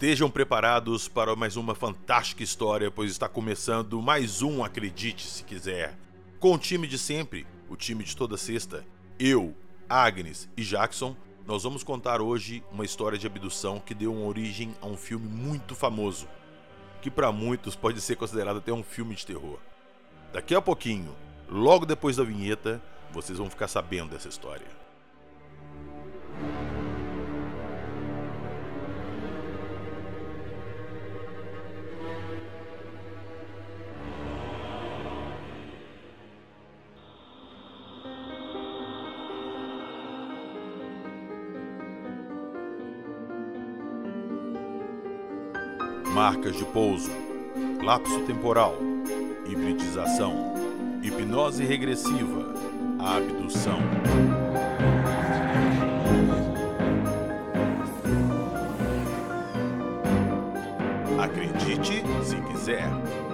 Estejam preparados para mais uma fantástica história, pois está começando mais um Acredite Se Quiser. Com o time de sempre, o time de toda sexta, eu, Agnes e Jackson, nós vamos contar hoje uma história de abdução que deu origem a um filme muito famoso, que para muitos pode ser considerado até um filme de terror. Daqui a pouquinho, logo depois da vinheta, vocês vão ficar sabendo dessa história. De pouso, lapso temporal, hibridização, hipnose regressiva, abdução. Acredite se quiser.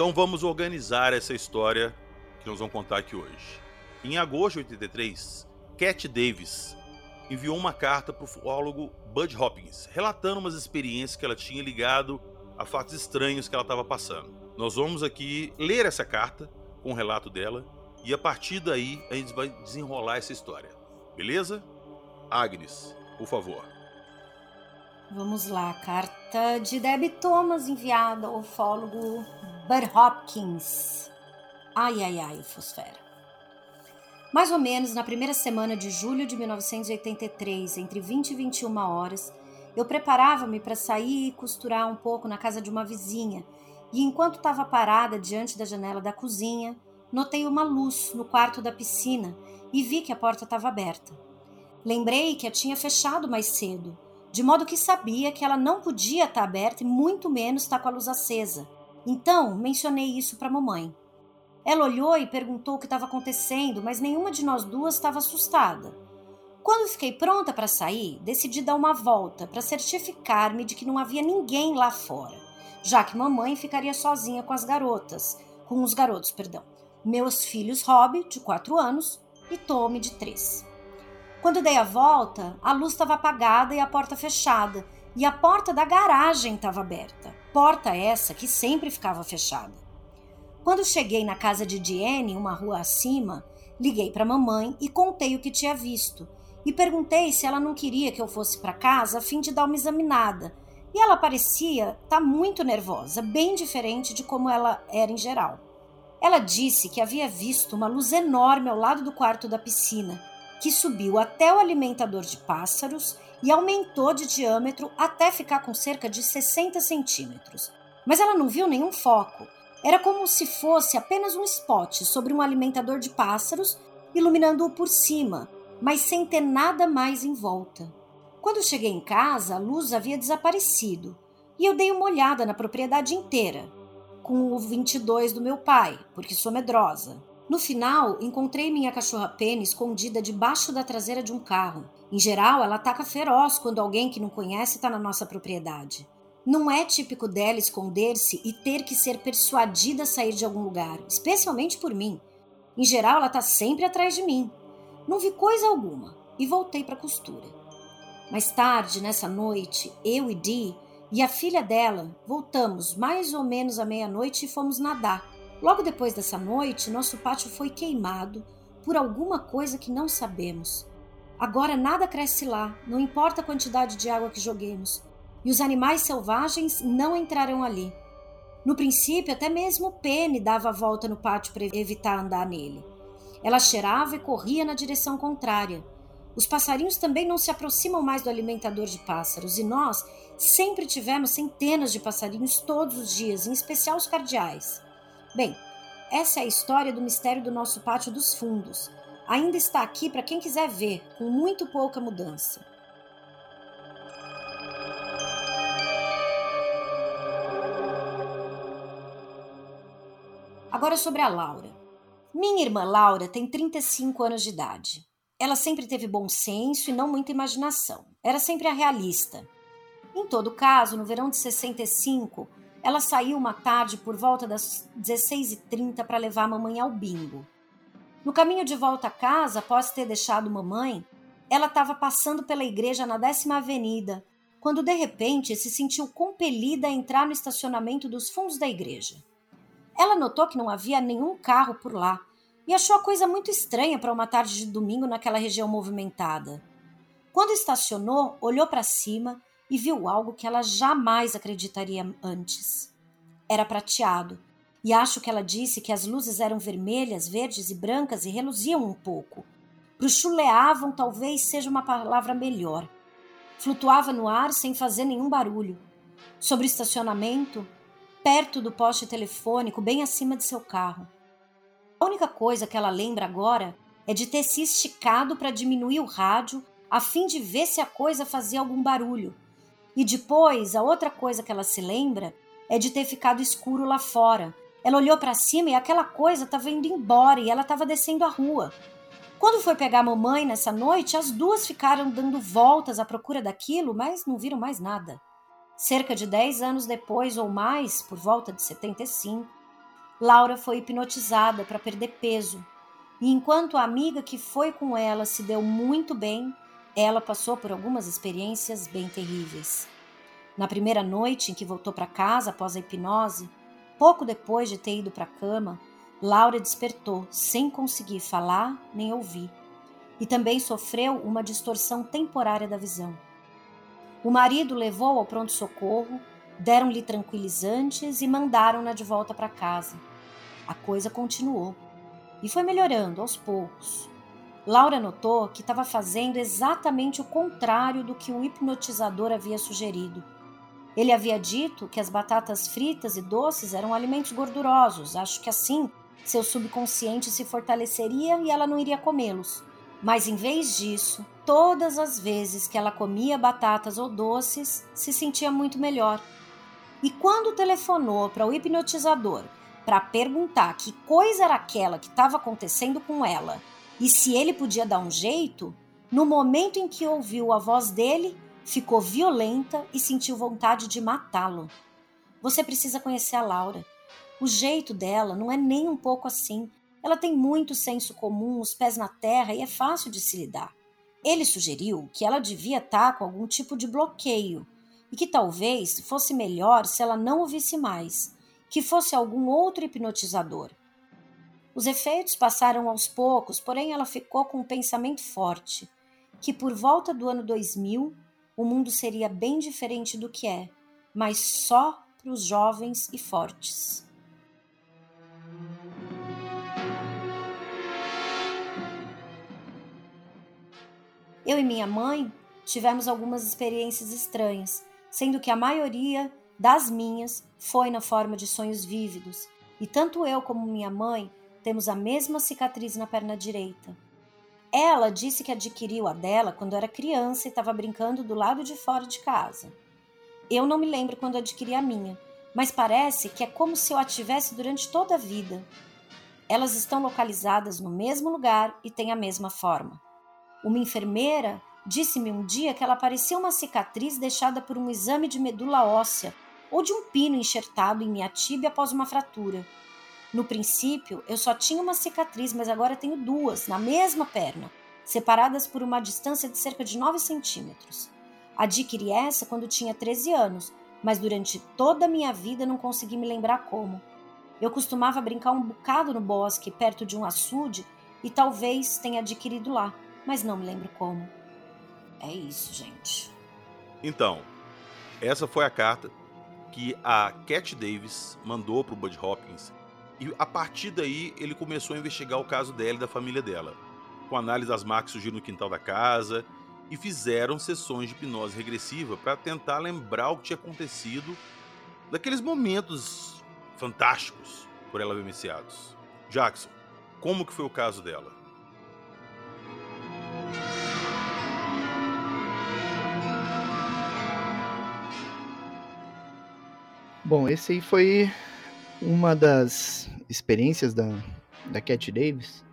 Então vamos organizar essa história que nós vamos contar aqui hoje. Em agosto de 83, Cat Davis enviou uma carta para o ufólogo Bud Hopkins, relatando umas experiências que ela tinha ligado a fatos estranhos que ela estava passando. Nós vamos aqui ler essa carta com o relato dela e a partir daí a gente vai desenrolar essa história. Beleza? Agnes, por favor. Vamos lá, carta de Debbie Thomas enviada ao ufólogo Bud Hopkins. Ai, ai, ai, Fosfera. Mais ou menos na primeira semana de julho de 1983, entre 20 e 21 horas, eu preparava-me para sair e costurar um pouco na casa de uma vizinha, e enquanto estava parada diante da janela da cozinha, notei uma luz no quarto da piscina e vi que a porta estava aberta. Lembrei que a tinha fechado mais cedo, de modo que sabia que ela não podia estar aberta e muito menos estar com a luz acesa. Então, mencionei isso para mamãe. Ela olhou e perguntou o que estava acontecendo, mas nenhuma de nós duas estava assustada. Quando fiquei pronta para sair, decidi dar uma volta para certificar-me de que não havia ninguém lá fora, já que mamãe ficaria sozinha com as garotas, com os garotos, perdão. Meus filhos Rob, de 4 anos, e Tommy, de 3. Quando dei a volta, a luz estava apagada e a porta fechada, e a porta da garagem estava aberta. Porta essa que sempre ficava fechada. Quando cheguei na casa de Diane, uma rua acima, liguei para mamãe e contei o que tinha visto e perguntei se ela não queria que eu fosse para casa a fim de dar uma examinada. E ela parecia estar tá muito nervosa, bem diferente de como ela era em geral. Ela disse que havia visto uma luz enorme ao lado do quarto da piscina, que subiu até o alimentador de pássaros e aumentou de diâmetro até ficar com cerca de 60 centímetros. Mas ela não viu nenhum foco. Era como se fosse apenas um spot sobre um alimentador de pássaros, iluminando-o por cima, mas sem ter nada mais em volta. Quando cheguei em casa, a luz havia desaparecido e eu dei uma olhada na propriedade inteira, com o 22 do meu pai, porque sou medrosa. No final, encontrei minha cachorra Penny escondida debaixo da traseira de um carro. Em geral, ela ataca feroz quando alguém que não conhece está na nossa propriedade. Não é típico dela esconder-se e ter que ser persuadida a sair de algum lugar, especialmente por mim. Em geral, ela está sempre atrás de mim. Não vi coisa alguma e voltei para a costura. Mais tarde, nessa noite, eu e Dee e a filha dela voltamos mais ou menos à meia-noite e fomos nadar. Logo depois dessa noite, nosso pátio foi queimado por alguma coisa que não sabemos. Agora nada cresce lá, não importa a quantidade de água que joguemos, e os animais selvagens não entrarão ali. No princípio, até mesmo Penny dava a volta no pátio para evitar andar nele. Ela cheirava e corria na direção contrária. Os passarinhos também não se aproximam mais do alimentador de pássaros e nós Sempre tivemos centenas de passarinhos todos os dias, em especial os cardeais. Bem, essa é a história do mistério do nosso pátio dos fundos. Ainda está aqui para quem quiser ver, com muito pouca mudança. Agora sobre a Laura. Minha irmã Laura tem 35 anos de idade. Ela sempre teve bom senso e não muita imaginação. Era sempre a realista. Em todo caso, no verão de 65, ela saiu uma tarde por volta das 16h30 para levar a mamãe ao bingo. No caminho de volta a casa, após ter deixado mamãe, ela estava passando pela igreja na décima avenida, quando de repente se sentiu compelida a entrar no estacionamento dos fundos da igreja. Ela notou que não havia nenhum carro por lá e achou a coisa muito estranha para uma tarde de domingo naquela região movimentada. Quando estacionou, olhou para cima e viu algo que ela jamais acreditaria antes. Era prateado, e acho que ela disse que as luzes eram vermelhas, verdes e brancas e reluziam um pouco. Bruxuleavam talvez seja uma palavra melhor. Flutuava no ar sem fazer nenhum barulho. Sobre o estacionamento, perto do poste telefônico, bem acima de seu carro. A única coisa que ela lembra agora é de ter se esticado para diminuir o rádio a fim de ver se a coisa fazia algum barulho e depois, a outra coisa que ela se lembra é de ter ficado escuro lá fora. Ela olhou para cima e aquela coisa estava indo embora e ela estava descendo a rua. Quando foi pegar a mamãe nessa noite, as duas ficaram dando voltas à procura daquilo, mas não viram mais nada. Cerca de 10 anos depois ou mais, por volta de 75, Laura foi hipnotizada para perder peso. E enquanto a amiga que foi com ela se deu muito bem, ela passou por algumas experiências bem terríveis. Na primeira noite em que voltou para casa após a hipnose, pouco depois de ter ido para a cama, Laura despertou sem conseguir falar nem ouvir e também sofreu uma distorção temporária da visão. O marido levou ao pronto-socorro, deram-lhe tranquilizantes e mandaram-na de volta para casa. A coisa continuou e foi melhorando aos poucos. Laura notou que estava fazendo exatamente o contrário do que o hipnotizador havia sugerido. Ele havia dito que as batatas fritas e doces eram alimentos gordurosos, acho que assim seu subconsciente se fortaleceria e ela não iria comê-los. Mas em vez disso, todas as vezes que ela comia batatas ou doces, se sentia muito melhor. E quando telefonou para o hipnotizador para perguntar que coisa era aquela que estava acontecendo com ela e se ele podia dar um jeito, no momento em que ouviu a voz dele, ficou violenta e sentiu vontade de matá-lo. Você precisa conhecer a Laura. O jeito dela não é nem um pouco assim. Ela tem muito senso comum, os pés na terra e é fácil de se lidar. Ele sugeriu que ela devia estar com algum tipo de bloqueio e que talvez fosse melhor se ela não ouvisse mais, que fosse algum outro hipnotizador. Os efeitos passaram aos poucos, porém ela ficou com um pensamento forte, que por volta do ano 2000 o mundo seria bem diferente do que é, mas só para os jovens e fortes. Eu e minha mãe tivemos algumas experiências estranhas, sendo que a maioria das minhas foi na forma de sonhos vívidos, e tanto eu como minha mãe temos a mesma cicatriz na perna direita. Ela disse que adquiriu a dela quando era criança e estava brincando do lado de fora de casa. Eu não me lembro quando adquiri a minha, mas parece que é como se eu a tivesse durante toda a vida. Elas estão localizadas no mesmo lugar e têm a mesma forma. Uma enfermeira disse-me um dia que ela parecia uma cicatriz deixada por um exame de medula óssea ou de um pino enxertado em minha tíbia após uma fratura. No princípio, eu só tinha uma cicatriz, mas agora tenho duas, na mesma perna, separadas por uma distância de cerca de 9 centímetros. Adquiri essa quando tinha 13 anos, mas durante toda a minha vida não consegui me lembrar como. Eu costumava brincar um bocado no bosque, perto de um açude, e talvez tenha adquirido lá, mas não me lembro como. É isso, gente. Então, essa foi a carta que a Cat Davis mandou para o Bud Hopkins e a partir daí ele começou a investigar o caso dela e da família dela, com análise das marcas surgindo no quintal da casa e fizeram sessões de hipnose regressiva para tentar lembrar o que tinha acontecido daqueles momentos fantásticos por ela vivenciados. Jackson, como que foi o caso dela? Bom, esse aí foi uma das experiências da, da Cat Davis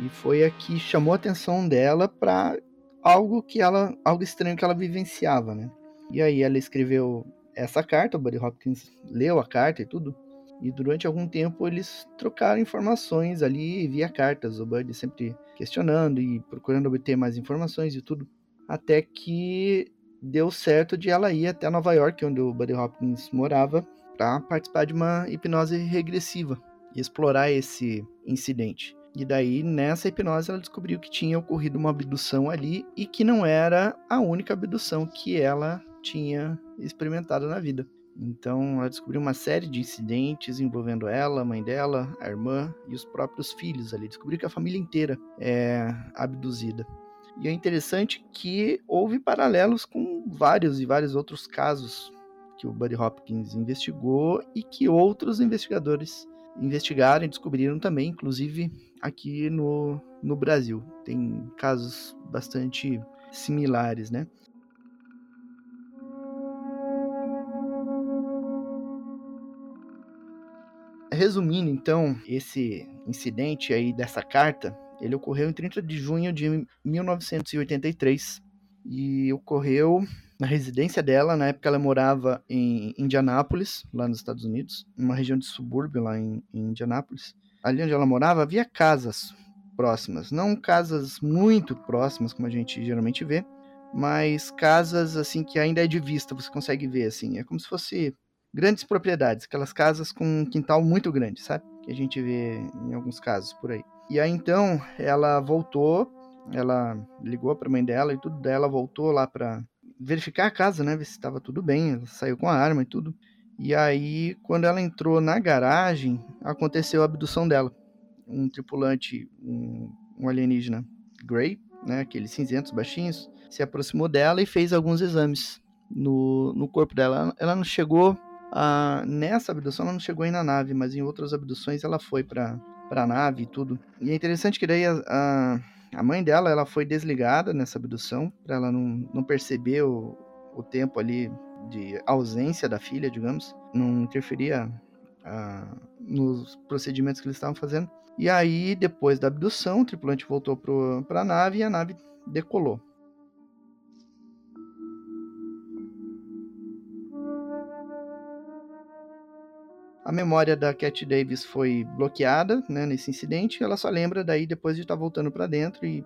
e foi a que chamou a atenção dela para algo que ela, algo estranho que ela vivenciava, né? E aí ela escreveu essa carta, o Buddy Hopkins leu a carta e tudo, e durante algum tempo eles trocaram informações ali via cartas, o Buddy sempre questionando e procurando obter mais informações e tudo, até que deu certo de ela ir até Nova York, onde o Buddy Hopkins morava, para participar de uma hipnose regressiva e explorar esse incidente. E daí, nessa hipnose, ela descobriu que tinha ocorrido uma abdução ali e que não era a única abdução que ela tinha experimentado na vida. Então, ela descobriu uma série de incidentes envolvendo ela, a mãe dela, a irmã e os próprios filhos ali. Descobriu que a família inteira é abduzida. E é interessante que houve paralelos com vários e vários outros casos que o Buddy Hopkins investigou e que outros investigadores investigaram e descobriram também, inclusive aqui no, no Brasil. Tem casos bastante similares, né? Resumindo, então, esse incidente aí dessa carta, ele ocorreu em 30 de junho de 1983 e ocorreu na residência dela. Na época, ela morava em Indianápolis, lá nos Estados Unidos, uma região de subúrbio lá em, em Indianápolis. Ali onde ela morava havia casas próximas, não casas muito próximas como a gente geralmente vê, mas casas assim que ainda é de vista, você consegue ver assim, é como se fosse grandes propriedades, aquelas casas com um quintal muito grande, sabe? Que a gente vê em alguns casos por aí. E aí então ela voltou, ela ligou para a mãe dela e tudo dela voltou lá para verificar a casa, né, ver se estava tudo bem. Ela saiu com a arma e tudo. E aí quando ela entrou na garagem, aconteceu a abdução dela. Um tripulante, um, um alienígena Grey, né, aqueles cinzentos baixinhos, se aproximou dela e fez alguns exames no, no corpo dela. Ela não chegou a, nessa abdução, ela não chegou aí na nave, mas em outras abduções ela foi para para nave e tudo. E é interessante que daí a, a, a, mãe dela ela foi desligada nessa abdução para ela não, não perceber o, o tempo ali de ausência da filha, digamos, não interferia a, nos procedimentos que eles estavam fazendo. E aí, depois da abdução, o tripulante voltou para a nave e a nave decolou. A memória da Cat Davis foi bloqueada né, nesse incidente. Ela só lembra daí depois de estar tá voltando para dentro e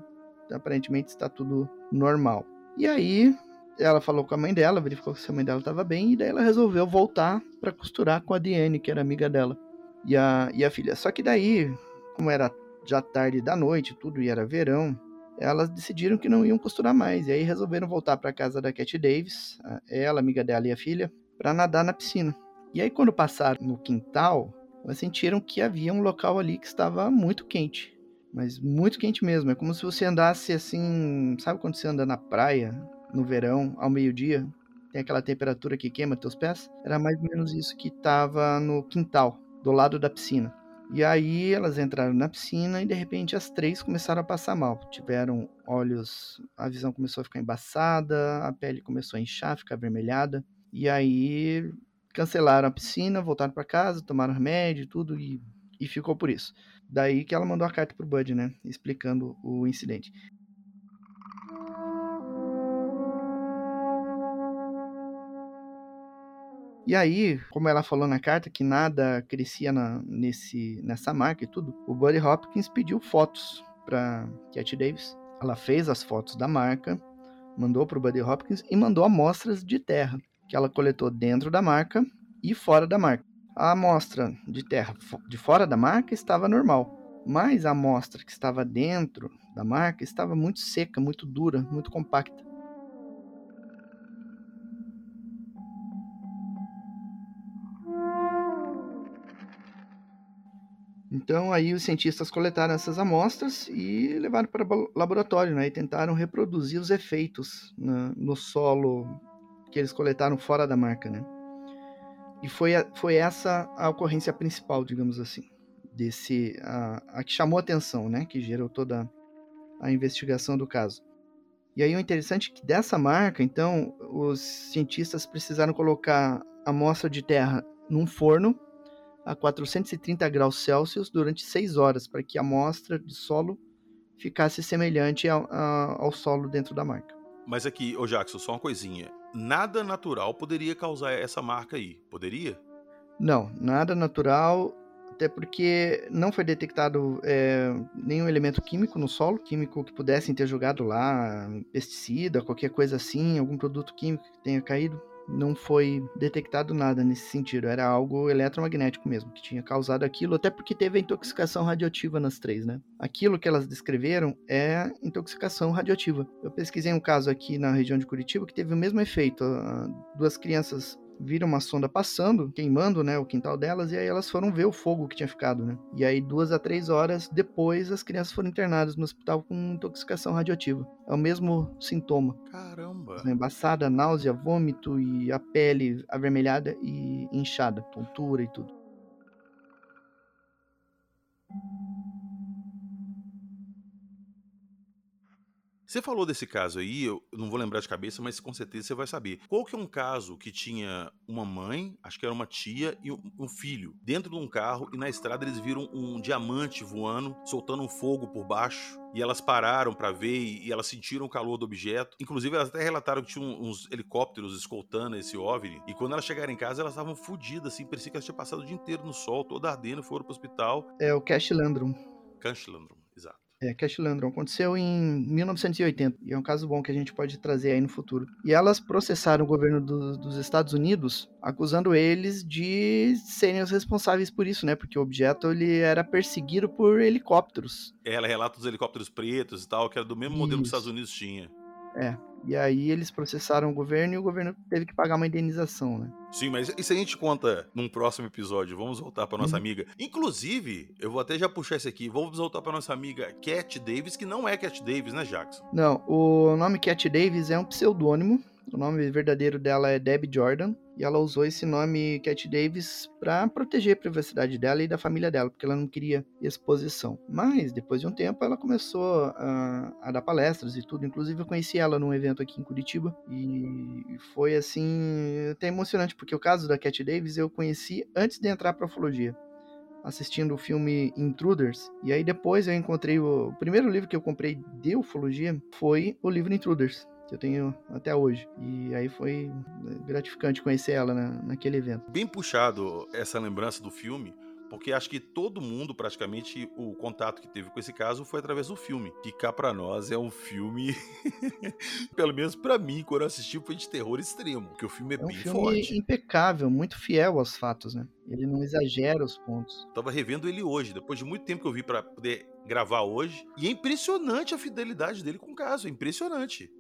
aparentemente está tudo normal. E aí ela falou com a mãe dela, verificou se a mãe dela estava bem e daí ela resolveu voltar para costurar com a Diane, que era amiga dela, e a, e a filha. Só que daí, como era já tarde da noite, tudo e era verão, elas decidiram que não iam costurar mais. E aí resolveram voltar para casa da Cat Davis, ela, amiga dela e a filha, para nadar na piscina. E aí, quando passaram no quintal, elas sentiram que havia um local ali que estava muito quente. Mas muito quente mesmo. É como se você andasse assim. Sabe quando você anda na praia, no verão, ao meio-dia? Tem aquela temperatura que queima teus pés? Era mais ou menos isso que estava no quintal, do lado da piscina. E aí elas entraram na piscina e de repente as três começaram a passar mal. Tiveram olhos, a visão começou a ficar embaçada, a pele começou a inchar, ficar avermelhada. E aí cancelaram a piscina, voltaram para casa, tomaram remédio e tudo e, e ficou por isso. Daí que ela mandou a carta pro Bud, né, explicando o incidente. E aí, como ela falou na carta que nada crescia na, nesse, nessa marca e tudo, o Buddy Hopkins pediu fotos para Cat Davis. Ela fez as fotos da marca, mandou para o Buddy Hopkins e mandou amostras de terra que ela coletou dentro da marca e fora da marca. A amostra de terra de fora da marca estava normal, mas a amostra que estava dentro da marca estava muito seca, muito dura, muito compacta. Então aí os cientistas coletaram essas amostras e levaram para o laboratório, né? E tentaram reproduzir os efeitos na, no solo que eles coletaram fora da marca, né? E foi, foi essa a ocorrência principal, digamos assim, desse a, a que chamou atenção, né? Que gerou toda a investigação do caso. E aí o interessante é que dessa marca, então, os cientistas precisaram colocar a amostra de terra num forno a 430 graus Celsius durante 6 horas, para que a amostra de solo ficasse semelhante ao, ao solo dentro da marca. Mas aqui, ô Jackson, só uma coisinha. Nada natural poderia causar essa marca aí, poderia? Não, nada natural, até porque não foi detectado é, nenhum elemento químico no solo, químico que pudessem ter jogado lá, pesticida, qualquer coisa assim, algum produto químico que tenha caído não foi detectado nada nesse sentido. Era algo eletromagnético mesmo, que tinha causado aquilo, até porque teve a intoxicação radioativa nas três, né? Aquilo que elas descreveram é intoxicação radioativa. Eu pesquisei um caso aqui na região de Curitiba que teve o mesmo efeito. Duas crianças viram uma sonda passando, queimando, né, o quintal delas, e aí elas foram ver o fogo que tinha ficado, né? E aí, duas a três horas depois, as crianças foram internadas no hospital com intoxicação radioativa. É o mesmo sintoma. Caramba! Embaçada, náusea, vômito e a pele avermelhada e inchada, tontura e tudo. Você falou desse caso aí, eu não vou lembrar de cabeça, mas com certeza você vai saber. Qual que é um caso que tinha uma mãe, acho que era uma tia e um filho, dentro de um carro e na estrada eles viram um diamante voando, soltando um fogo por baixo. E elas pararam para ver e elas sentiram o calor do objeto. Inclusive, elas até relataram que tinham uns helicópteros escoltando esse OVNI. E quando elas chegaram em casa, elas estavam fodidas, assim. Parecia que elas tinham passado o dia inteiro no sol, toda ardendo, foram pro hospital. É o Cash Landrum. Cash Landrum, exato. É, Cash Landron. Aconteceu em 1980 e é um caso bom que a gente pode trazer aí no futuro. E elas processaram o governo do, dos Estados Unidos, acusando eles de serem os responsáveis por isso, né? Porque o objeto ele era perseguido por helicópteros. É, ela relata os helicópteros pretos e tal, que era do mesmo modelo que os Estados Unidos tinha. É. E aí eles processaram o governo e o governo teve que pagar uma indenização, né? Sim, mas isso a gente conta num próximo episódio. Vamos voltar para nossa uhum. amiga. Inclusive, eu vou até já puxar esse aqui. Vamos voltar para nossa amiga Cat Davis, que não é Cat Davis, né, Jackson? Não, o nome Cat Davis é um pseudônimo o nome verdadeiro dela é Debbie Jordan e ela usou esse nome Cat Davis para proteger a privacidade dela e da família dela, porque ela não queria exposição. Mas depois de um tempo ela começou a, a dar palestras e tudo. Inclusive eu conheci ela num evento aqui em Curitiba e foi assim até emocionante porque o caso da Cat Davis eu conheci antes de entrar para ufologia assistindo o filme Intruders. E aí depois eu encontrei o, o primeiro livro que eu comprei de ufologia foi o livro Intruders, que eu tenho até hoje. E aí foi gratificante conhecer ela na, naquele evento. Bem puxado essa lembrança do filme, porque acho que todo mundo, praticamente, o contato que teve com esse caso foi através do filme. Que cá pra nós é um filme, pelo menos para mim, quando eu assisti, foi de terror extremo, porque o filme é, é um bem filme forte. impecável, muito fiel aos fatos, né? Ele não exagera os pontos. Tava revendo ele hoje, depois de muito tempo que eu vi para poder gravar hoje, e é impressionante a fidelidade dele com o caso, é impressionante.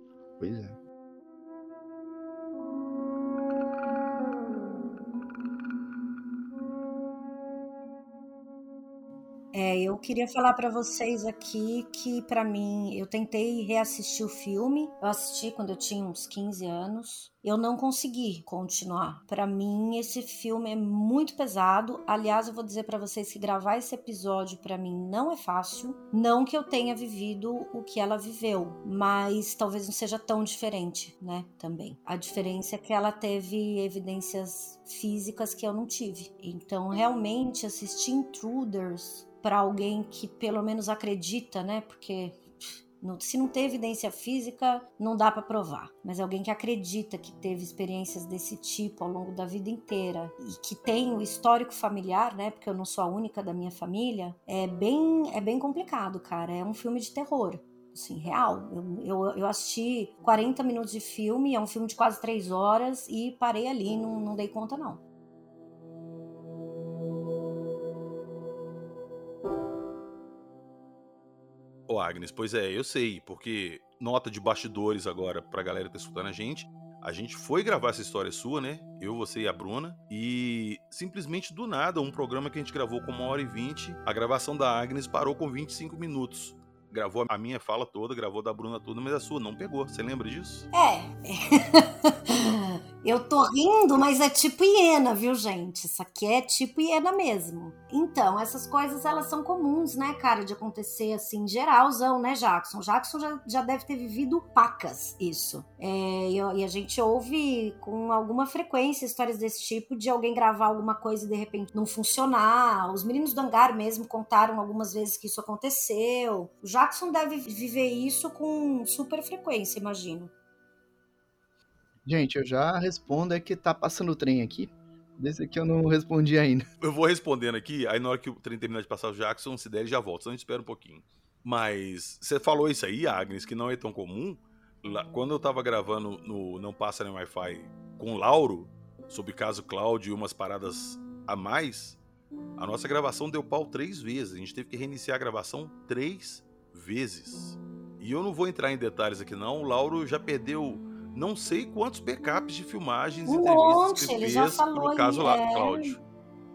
Pois é. Eu queria falar para vocês aqui que para mim, eu tentei reassistir o filme. Eu assisti quando eu tinha uns 15 anos. Eu não consegui continuar. Para mim esse filme é muito pesado. Aliás, eu vou dizer para vocês que gravar esse episódio para mim não é fácil. Não que eu tenha vivido o que ela viveu, mas talvez não seja tão diferente, né? Também. A diferença é que ela teve evidências físicas que eu não tive. Então, realmente assistir Intruders para alguém que pelo menos acredita, né? Porque se não tem evidência física, não dá para provar. Mas alguém que acredita que teve experiências desse tipo ao longo da vida inteira e que tem o histórico familiar, né? Porque eu não sou a única da minha família, é bem, é bem complicado, cara. É um filme de terror. Assim, real. Eu, eu, eu assisti 40 minutos de filme, é um filme de quase 3 horas e parei ali, não, não dei conta, não. Agnes, pois é, eu sei, porque nota de bastidores agora pra galera que tá escutando a gente. A gente foi gravar essa história sua, né? Eu, você e a Bruna. E simplesmente do nada, um programa que a gente gravou com uma hora e vinte, a gravação da Agnes parou com 25 minutos gravou a minha fala toda, gravou da Bruna toda, mas a sua não pegou. Você lembra disso? É. Eu tô rindo, mas é tipo hiena, viu, gente? Isso aqui é tipo hiena mesmo. Então, essas coisas, elas são comuns, né, cara, de acontecer assim, geralzão, né, Jackson? Jackson já, já deve ter vivido pacas isso. É, e, e, a gente ouve com alguma frequência histórias desse tipo, de alguém gravar alguma coisa e de repente não funcionar. Os meninos do hangar mesmo contaram algumas vezes que isso aconteceu. O Jackson deve viver isso com super frequência, imagino. Gente, eu já respondo é que tá passando o trem aqui. Desse aqui eu não respondi ainda. Eu vou respondendo aqui, aí na hora que o trem terminar de passar o Jackson, se der, ele já volta, senão a gente espera um pouquinho. Mas você falou isso aí, Agnes, que não é tão comum. Lá, quando eu tava gravando no Não Passa Nem Wi-Fi com o Lauro, sobre caso Cláudio e umas paradas a mais, a nossa gravação deu pau três vezes. A gente teve que reiniciar a gravação três vezes. E eu não vou entrar em detalhes aqui, não. O Lauro já perdeu não sei quantos backups de filmagens um entrevistas monte, que fez já falou pro caso aí, lá, é. Cláudio.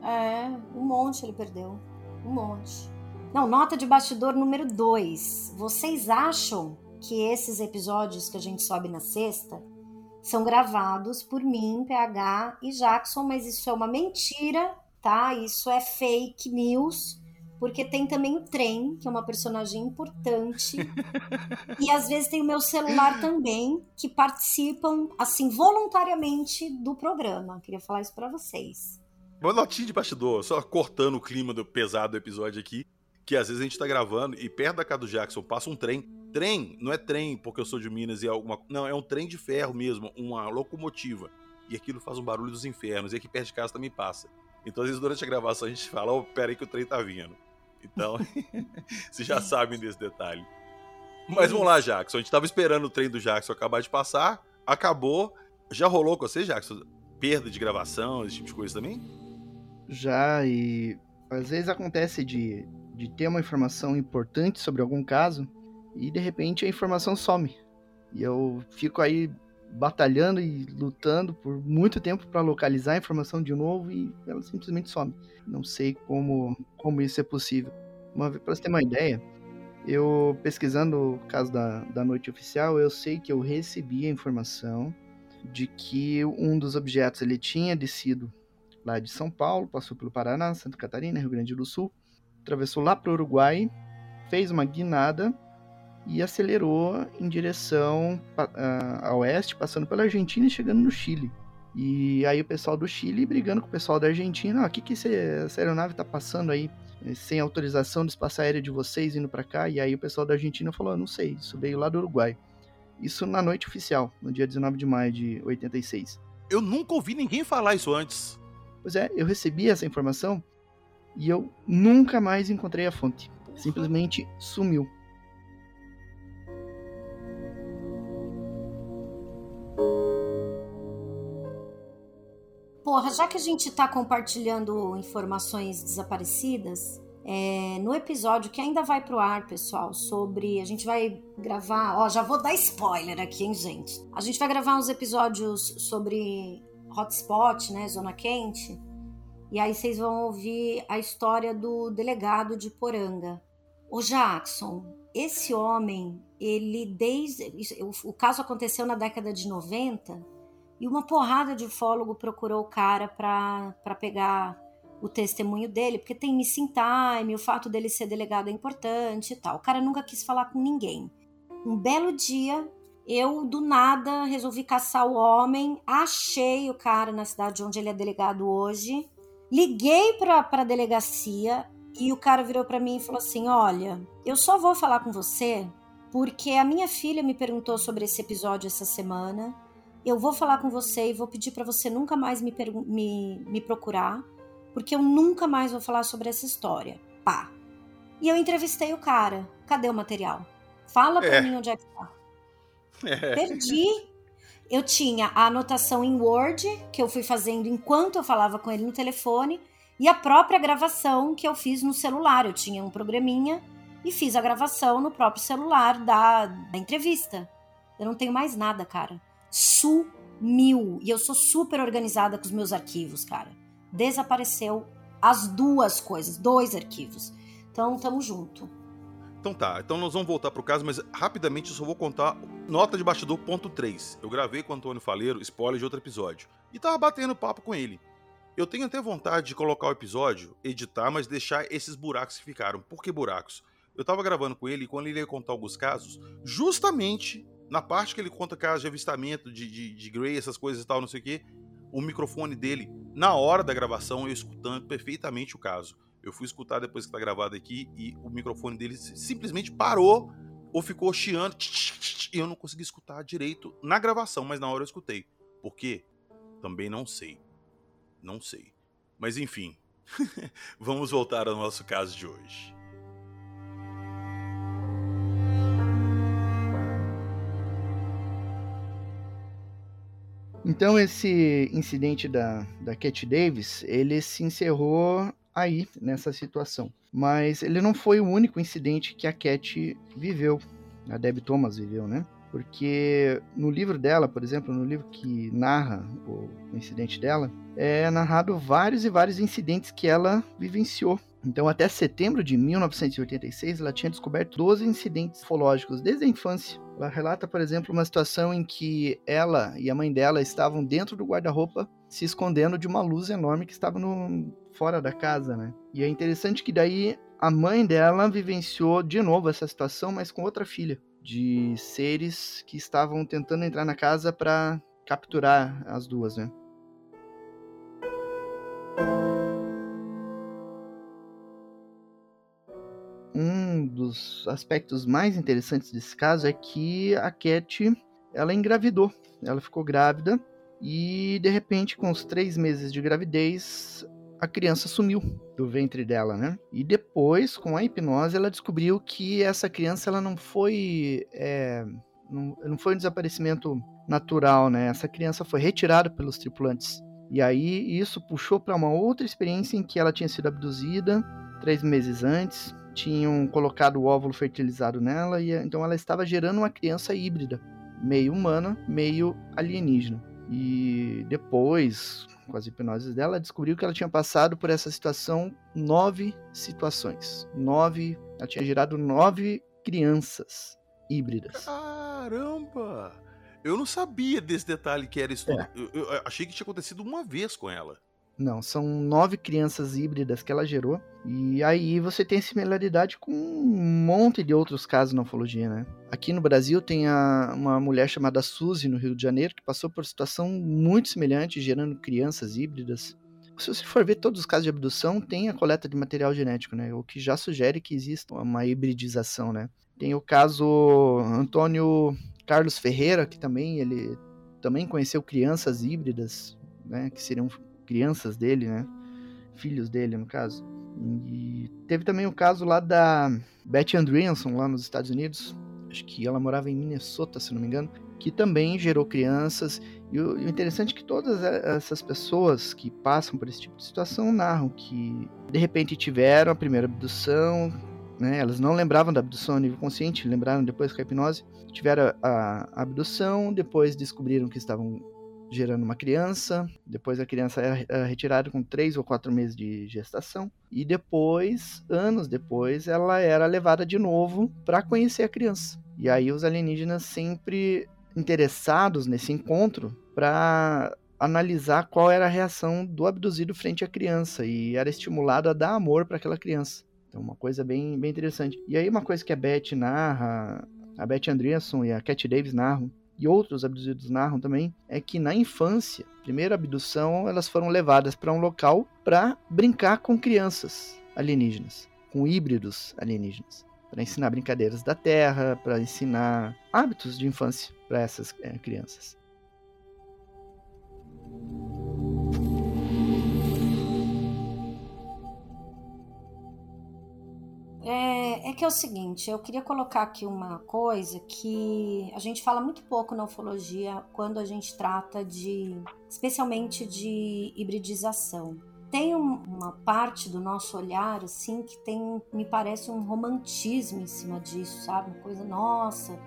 É, um monte ele perdeu. Um monte. Não, nota de bastidor número 2. Vocês acham que esses episódios que a gente sobe na sexta são gravados por mim, PH e Jackson, mas isso é uma mentira, tá? Isso é fake news porque tem também o trem, que é uma personagem importante. e às vezes tem o meu celular também, que participam, assim, voluntariamente do programa. Queria falar isso para vocês. Uma notinha de bastidor, só cortando o clima do pesado do episódio aqui, que às vezes a gente tá gravando e perto da casa do Jackson passa um trem. Trem, não é trem porque eu sou de Minas e é alguma. Não, é um trem de ferro mesmo, uma locomotiva. E aquilo faz um barulho dos infernos. E aqui perto de casa também passa. Então, às vezes, durante a gravação, a gente fala: Ó, oh, pera aí que o trem tá vindo. Então, vocês já sabem desse detalhe. Mas vamos lá, Jackson. A gente tava esperando o trem do Jackson acabar de passar, acabou. Já rolou com você, Jackson? Perda de gravação, esse tipo de coisa também? Já, e às vezes acontece de, de ter uma informação importante sobre algum caso e de repente a informação some. E eu fico aí batalhando e lutando por muito tempo para localizar a informação de novo e ela simplesmente some. Não sei como, como isso é possível. Para você ter uma ideia, eu pesquisando o caso da, da noite oficial, eu sei que eu recebi a informação de que um dos objetos ele tinha descido lá de São Paulo, passou pelo Paraná, Santa Catarina, Rio Grande do Sul, atravessou lá para o Uruguai, fez uma guinada e acelerou em direção a, a oeste, passando pela Argentina e chegando no Chile. E aí o pessoal do Chile brigando com o pessoal da Argentina, o ah, que que esse, essa aeronave tá passando aí eh, sem autorização do espaço aéreo de vocês indo para cá? E aí o pessoal da Argentina falou, ah, não sei, isso veio lá do Uruguai. Isso na noite oficial, no dia 19 de maio de 86. Eu nunca ouvi ninguém falar isso antes. Pois é, eu recebi essa informação e eu nunca mais encontrei a fonte. Simplesmente sumiu. Porra, já que a gente tá compartilhando informações desaparecidas, é, no episódio que ainda vai pro ar, pessoal, sobre. A gente vai gravar. Ó, já vou dar spoiler aqui, hein, gente? A gente vai gravar uns episódios sobre hotspot, né? Zona quente. E aí vocês vão ouvir a história do delegado de Poranga. O Jackson, esse homem, ele desde. O, caso aconteceu na década de 90 e uma porrada de ufólogo procurou o cara para pegar o testemunho dele, porque tem missing time, o fato dele ser delegado é importante e tal. O cara nunca quis falar com ninguém. Um belo dia, eu do nada resolvi caçar o homem, achei o cara na cidade onde ele é delegado hoje, liguei para a delegacia e o cara virou para mim e falou assim: Olha, eu só vou falar com você porque a minha filha me perguntou sobre esse episódio essa semana eu vou falar com você e vou pedir para você nunca mais me, me, me procurar, porque eu nunca mais vou falar sobre essa história. Pá. E eu entrevistei o cara. Cadê o material? Fala pra é. mim onde é que tá. É. Perdi. Eu tinha a anotação em Word, que eu fui fazendo enquanto eu falava com ele no telefone, e a própria gravação que eu fiz no celular. Eu tinha um programinha e fiz a gravação no próprio celular da, da entrevista. Eu não tenho mais nada, cara mil. E eu sou super organizada com os meus arquivos, cara. Desapareceu as duas coisas, dois arquivos. Então, tamo junto. Então tá, então nós vamos voltar pro caso, mas rapidamente eu só vou contar nota de bastidor ponto 3. Eu gravei com o Antônio Faleiro, spoiler de outro episódio, e tava batendo papo com ele. Eu tenho até vontade de colocar o episódio, editar, mas deixar esses buracos que ficaram. Por que buracos? Eu tava gravando com ele e quando ele ia contar alguns casos, justamente na parte que ele conta casos de avistamento, de, de, de Grey, essas coisas e tal, não sei o que, o microfone dele, na hora da gravação, eu escutando perfeitamente o caso. Eu fui escutar depois que tá gravado aqui e o microfone dele simplesmente parou ou ficou chiando e eu não consegui escutar direito na gravação, mas na hora eu escutei. Por quê? Também não sei. Não sei. Mas enfim, vamos voltar ao nosso caso de hoje. Então esse incidente da, da Cat Davis, ele se encerrou aí nessa situação. Mas ele não foi o único incidente que a Cat viveu, a Debbie Thomas viveu, né? Porque no livro dela, por exemplo, no livro que narra o incidente dela, é narrado vários e vários incidentes que ela vivenciou. Então, até setembro de 1986, ela tinha descoberto 12 incidentes ufológicos desde a infância. Ela relata, por exemplo, uma situação em que ela e a mãe dela estavam dentro do guarda-roupa se escondendo de uma luz enorme que estava no, fora da casa, né? E é interessante que daí a mãe dela vivenciou de novo essa situação, mas com outra filha, de seres que estavam tentando entrar na casa para capturar as duas, né? Um dos aspectos mais interessantes desse caso é que a Cat ela engravidou, ela ficou grávida e de repente, com os três meses de gravidez, a criança sumiu do ventre dela, né? E depois, com a hipnose, ela descobriu que essa criança ela não foi é, não, não foi um desaparecimento natural, né? Essa criança foi retirada pelos tripulantes. E aí isso puxou para uma outra experiência em que ela tinha sido abduzida três meses antes tinham colocado o óvulo fertilizado nela e então ela estava gerando uma criança híbrida, meio humana, meio alienígena. E depois, com as hipnoses dela, descobriu que ela tinha passado por essa situação nove situações. Nove. Ela tinha gerado nove crianças híbridas. Caramba! Eu não sabia desse detalhe que era isso. É. Eu, eu achei que tinha acontecido uma vez com ela. Não, são nove crianças híbridas que ela gerou. E aí você tem similaridade com um monte de outros casos na ufologia, né? Aqui no Brasil tem a, uma mulher chamada Suzy, no Rio de Janeiro, que passou por situação muito semelhante, gerando crianças híbridas. Se você for ver todos os casos de abdução, tem a coleta de material genético, né? O que já sugere que exista uma hibridização, né? Tem o caso Antônio Carlos Ferreira, que também ele também conheceu crianças híbridas, né? Que seriam crianças dele, né? Filhos dele, no caso. E teve também o caso lá da Betty Andreason, lá nos Estados Unidos. Acho que ela morava em Minnesota, se não me engano. Que também gerou crianças. E o, interessante é que todas essas pessoas que passam por esse tipo de situação narram que de repente tiveram a primeira abdução, né? Elas não lembravam da abdução a nível consciente, lembraram depois com a hipnose. Tiveram a, a abdução, depois descobriram que estavam gerando uma criança. Depois a criança é retirada com três ou quatro meses de gestação. E depois, anos depois, ela era levada de novo para conhecer a criança. E aí os alienígenas sempre interessados nesse encontro para analisar qual era a reação do abduzido frente à criança e era estimulado a dar amor para aquela criança. Então, uma coisa bem, bem interessante. E aí, uma coisa que a Beth narra, a Beth Andreasson e a Cat Davis narram, e outros abduzidos narram também, é que na infância, primeira abdução, elas foram levadas para um local para brincar com crianças alienígenas, com híbridos alienígenas, para ensinar brincadeiras da Terra, para ensinar hábitos de infância para essas é, crianças. É, é, que é o seguinte, eu queria colocar aqui uma coisa que a gente fala muito pouco na ufologia quando a gente trata de, especialmente de hibridização. Tem um, uma parte do nosso olhar, assim, que tem, me parece, um romantismo em cima disso, sabe? Uma coisa, nossa,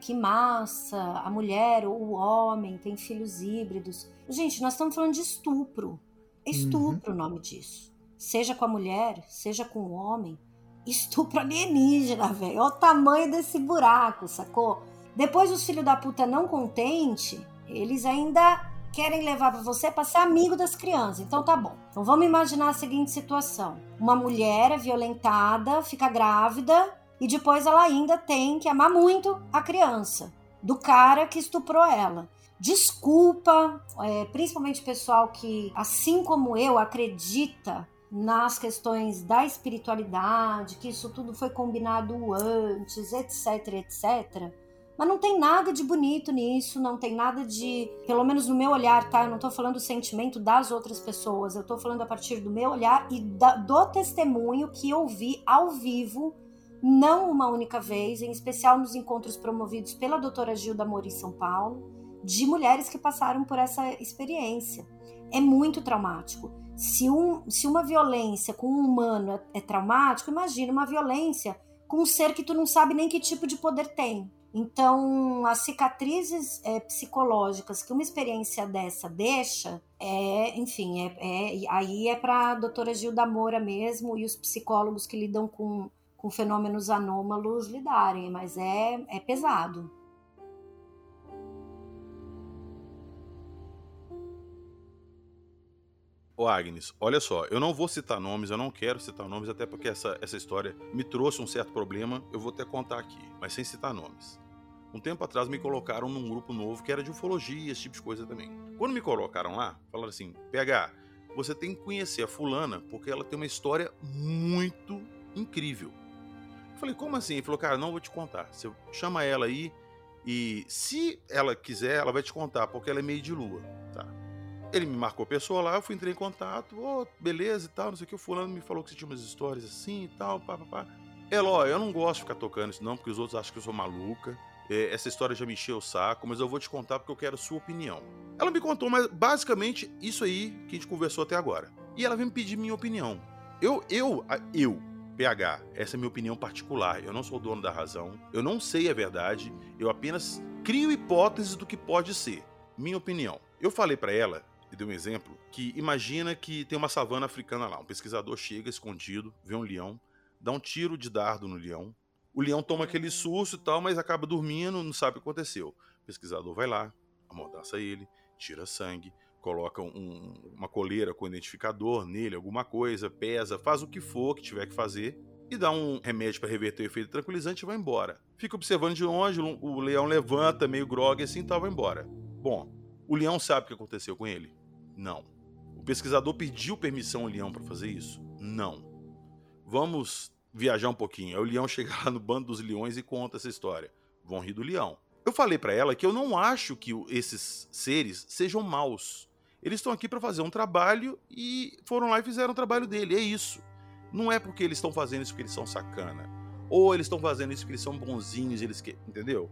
que massa, a mulher ou o homem tem filhos híbridos. Gente, nós estamos falando de estupro. É estupro uhum. o nome disso. Seja com a mulher, seja com o homem. Estupro alienígena, velho. Olha o tamanho desse buraco, sacou? Depois os filhos da puta não contente, eles ainda querem levar para você para ser amigo das crianças. Então tá bom. Então vamos imaginar a seguinte situação: uma mulher é violentada, fica grávida e depois ela ainda tem que amar muito a criança do cara que estuprou ela. Desculpa, é, principalmente pessoal que, assim como eu, acredita nas questões da espiritualidade, que isso tudo foi combinado antes, etc, etc. Mas não tem nada de bonito nisso, não tem nada de, pelo menos no meu olhar, tá? Eu não tô falando do sentimento das outras pessoas, eu tô falando a partir do meu olhar e da, do testemunho que eu vi ao vivo não uma única vez, em especial nos encontros promovidos pela doutora Gilda Mori em São Paulo, de mulheres que passaram por essa experiência. É muito traumático. Se, um, se uma violência com um humano é, é traumático, imagina uma violência com um ser que tu não sabe nem que tipo de poder tem. Então, as cicatrizes é, psicológicas que uma experiência dessa deixa, é, enfim, é, é aí é para a doutora Gilda Moura mesmo e os psicólogos que lidam com com fenômenos anômalos lidarem, mas é, é pesado. Ô Agnes, olha só, eu não vou citar nomes, eu não quero citar nomes, até porque essa, essa história me trouxe um certo problema, eu vou até contar aqui, mas sem citar nomes. Um tempo atrás me colocaram num grupo novo que era de ufologia, esse tipo de coisa também. Quando me colocaram lá, falaram assim: PH, você tem que conhecer a fulana porque ela tem uma história muito incrível falei, como assim? Ele falou, cara, não vou te contar. Você chama ela aí e se ela quiser, ela vai te contar, porque ela é meio de lua, tá? Ele me marcou a pessoa lá, eu fui entrei em contato, oh, beleza e tal, não sei o que, o fulano me falou que você tinha umas histórias assim e tal, pá, pá, pá. Ela, ó, eu não gosto de ficar tocando isso não, porque os outros acham que eu sou maluca. É, essa história já me encheu o saco, mas eu vou te contar porque eu quero sua opinião. Ela me contou, mas basicamente isso aí que a gente conversou até agora. E ela veio me pedir minha opinião. Eu, eu, eu, PH, essa é minha opinião particular. Eu não sou dono da razão. Eu não sei a verdade. Eu apenas crio hipóteses do que pode ser. Minha opinião. Eu falei para ela, e dei um exemplo, que imagina que tem uma savana africana lá. Um pesquisador chega escondido, vê um leão, dá um tiro de dardo no leão. O leão toma aquele susto e tal, mas acaba dormindo, não sabe o que aconteceu. O pesquisador vai lá, amordaça ele, tira sangue, coloca um, uma coleira com identificador nele, alguma coisa, pesa, faz o que for que tiver que fazer e dá um remédio para reverter o efeito tranquilizante e vai embora. Fica observando de longe, o leão levanta, meio grog assim e tal, vai embora. Bom, o leão sabe o que aconteceu com ele? Não. O pesquisador pediu permissão ao leão para fazer isso? Não. Vamos viajar um pouquinho. Aí o leão chega lá no bando dos leões e conta essa história. Vão rir do leão. Eu falei para ela que eu não acho que esses seres sejam maus. Eles estão aqui para fazer um trabalho e foram lá e fizeram o trabalho dele. É isso. Não é porque eles estão fazendo isso porque eles são sacana. Ou eles estão fazendo isso porque eles são bonzinhos, eles que, entendeu?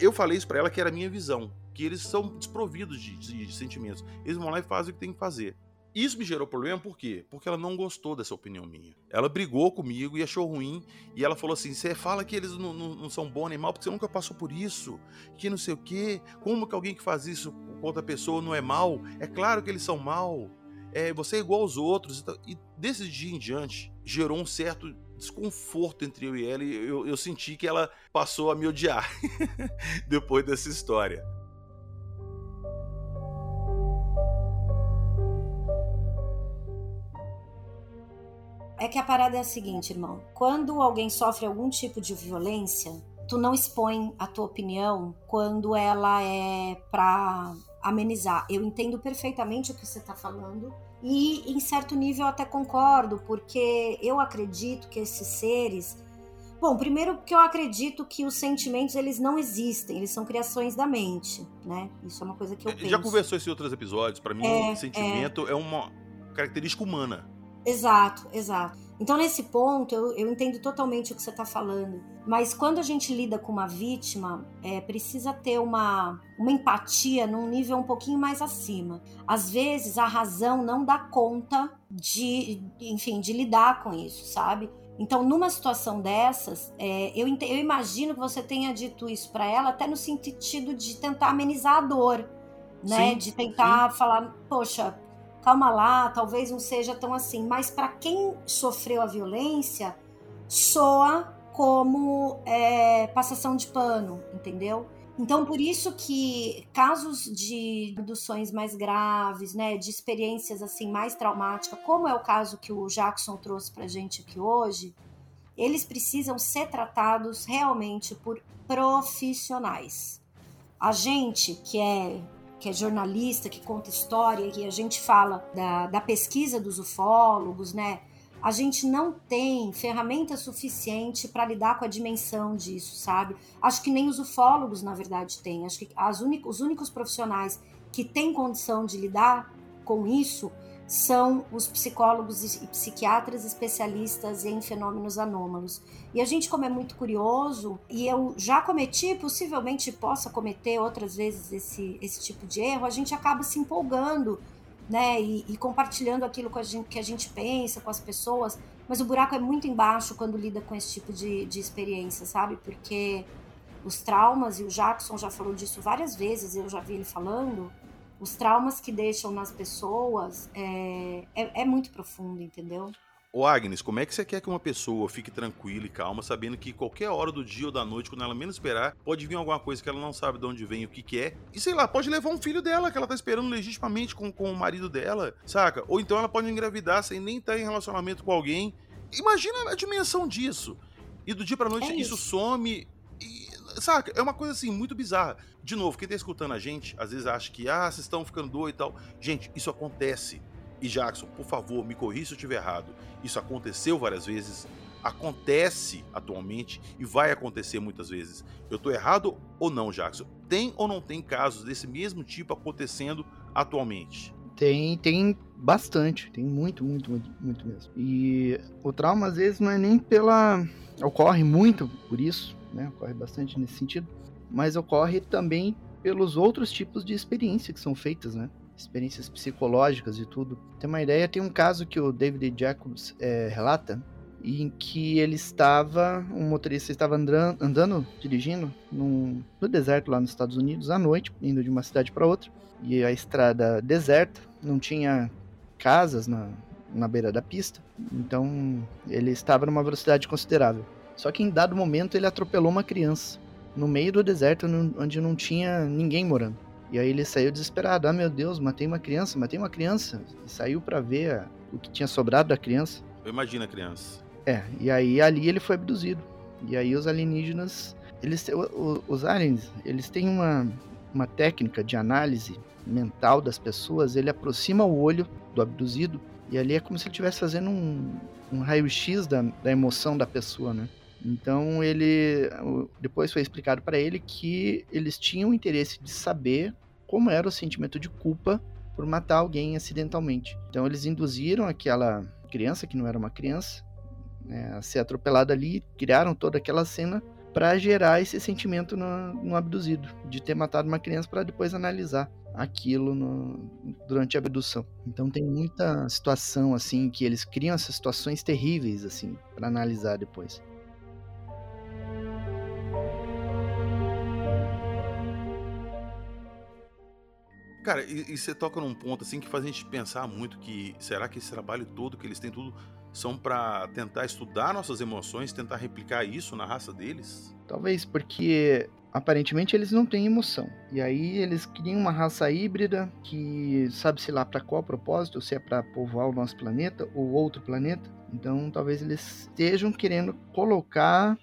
Eu falei isso para ela que era a minha visão, que eles são desprovidos de, de, de sentimentos. Eles vão lá e fazem o que tem que fazer. Isso me gerou problema por quê? Porque ela não gostou dessa opinião minha. Ela brigou comigo e achou ruim. E ela falou assim: você fala que eles não, não, não, são bons nem mal porque você nunca passou por isso. Que não sei o quê. Como que alguém que faz isso com outra pessoa não é mal? É claro que eles são mal. É, você é igual aos outros. E desse dia em diante, gerou um certo desconforto entre eu e ela. E eu, eu senti que ela passou a me odiar depois dessa história. É que a parada é a seguinte, irmão. Quando alguém sofre algum tipo de violência, tu não expõe a tua opinião quando ela é pra amenizar. Eu entendo perfeitamente o que você tá falando. E em certo nível até concordo, porque eu acredito que esses seres Bom, primeiro porque eu acredito que os sentimentos eles não existem, eles são criações da mente, né? Isso é uma coisa que eu penso. Já conversou isso em outros episódios. Para mim, é, sentimento é... é uma característica humana. Exato, exato. Então, nesse ponto, eu, eu entendo totalmente o que você está falando. Mas quando a gente lida com uma vítima, é, precisa ter uma, uma empatia num nível um pouquinho mais acima. Às vezes, a razão não dá conta de, enfim, de lidar com isso, sabe? Então, numa situação dessas, é, eu, eu imagino que você tenha dito isso para ela até no sentido de tentar amenizar a dor, né? Sim, de tentar sim. falar, poxa, calma lá, talvez não seja tão assim. Mas para quem sofreu a violência, soa como é, passação de pano, entendeu? Então, por isso que casos de abduções mais graves, né, de experiências assim mais traumáticas, como é o caso que o Jackson trouxe para gente aqui hoje, eles precisam ser tratados realmente por profissionais. A gente que é que é jornalista, que conta história, que a gente fala da, da pesquisa dos ufólogos, né? a gente não tem ferramenta suficiente para lidar com a dimensão disso, sabe? Acho que nem os ufólogos, na verdade, têm. Acho que as os únicos profissionais que têm condição de lidar com isso são os psicólogos e psiquiatras especialistas em fenômenos anômalos. E a gente, como é muito curioso, e eu já cometi, possivelmente possa cometer outras vezes esse, esse tipo de erro, a gente acaba se empolgando né? E, e compartilhando aquilo a gente, que a gente pensa com as pessoas. Mas o buraco é muito embaixo quando lida com esse tipo de, de experiência, sabe? Porque os traumas, e o Jackson já falou disso várias vezes, eu já vi ele falando, os traumas que deixam nas pessoas é, é, é muito profundo, entendeu? Ô Agnes, como é que você quer que uma pessoa fique tranquila e calma, sabendo que qualquer hora do dia ou da noite, quando ela menos esperar, pode vir alguma coisa que ela não sabe de onde vem, o que que é, e sei lá, pode levar um filho dela que ela tá esperando legitimamente com, com o marido dela, saca? Ou então ela pode engravidar sem nem estar em relacionamento com alguém. Imagina a dimensão disso. E do dia pra noite é isso. isso some. E, saca? É uma coisa assim, muito bizarra. De novo, quem tá escutando a gente, às vezes acha que, ah, vocês estão ficando doido e tal. Gente, isso acontece e Jackson, por favor, me corrija se eu estiver errado. Isso aconteceu várias vezes, acontece atualmente e vai acontecer muitas vezes. Eu estou errado ou não, Jackson? Tem ou não tem casos desse mesmo tipo acontecendo atualmente? Tem, tem bastante, tem muito, muito, muito, muito mesmo. E o trauma às vezes não é nem pela. ocorre muito por isso, né? Ocorre bastante nesse sentido, mas ocorre também pelos outros tipos de experiência que são feitas, né? experiências psicológicas e tudo. Tem uma ideia, tem um caso que o David Jacobs é, relata, em que ele estava, um motorista estava andando, andando dirigindo num, no deserto lá nos Estados Unidos à noite, indo de uma cidade para outra, e a estrada deserta, não tinha casas na, na beira da pista, então ele estava numa velocidade considerável. Só que em dado momento ele atropelou uma criança no meio do deserto onde não tinha ninguém morando. E aí ele saiu desesperado. Ah, meu Deus, matei uma criança, matei uma criança. E saiu para ver o que tinha sobrado da criança. Eu imagino a criança. É, e aí ali ele foi abduzido. E aí os alienígenas, eles, os aliens, eles têm uma, uma técnica de análise mental das pessoas. Ele aproxima o olho do abduzido e ali é como se ele estivesse fazendo um, um raio-x da, da emoção da pessoa, né? Então ele depois foi explicado para ele que eles tinham interesse de saber como era o sentimento de culpa por matar alguém acidentalmente. Então eles induziram aquela criança, que não era uma criança, né, a ser atropelada ali, criaram toda aquela cena para gerar esse sentimento no, no, abduzido, de ter matado uma criança para depois analisar aquilo no, durante a abdução. Então tem muita situação assim que eles criam essas situações terríveis assim para analisar depois. Cara, e, e, você toca num ponto assim que faz a gente pensar muito que será que esse trabalho todo que eles têm tudo são para tentar estudar nossas emoções, tentar replicar isso na raça deles? Talvez porque aparentemente eles não têm emoção. E aí eles criam uma raça híbrida que sabe-se lá para qual propósito, se é para povoar o nosso planeta ou outro planeta. Então talvez eles estejam querendo colocar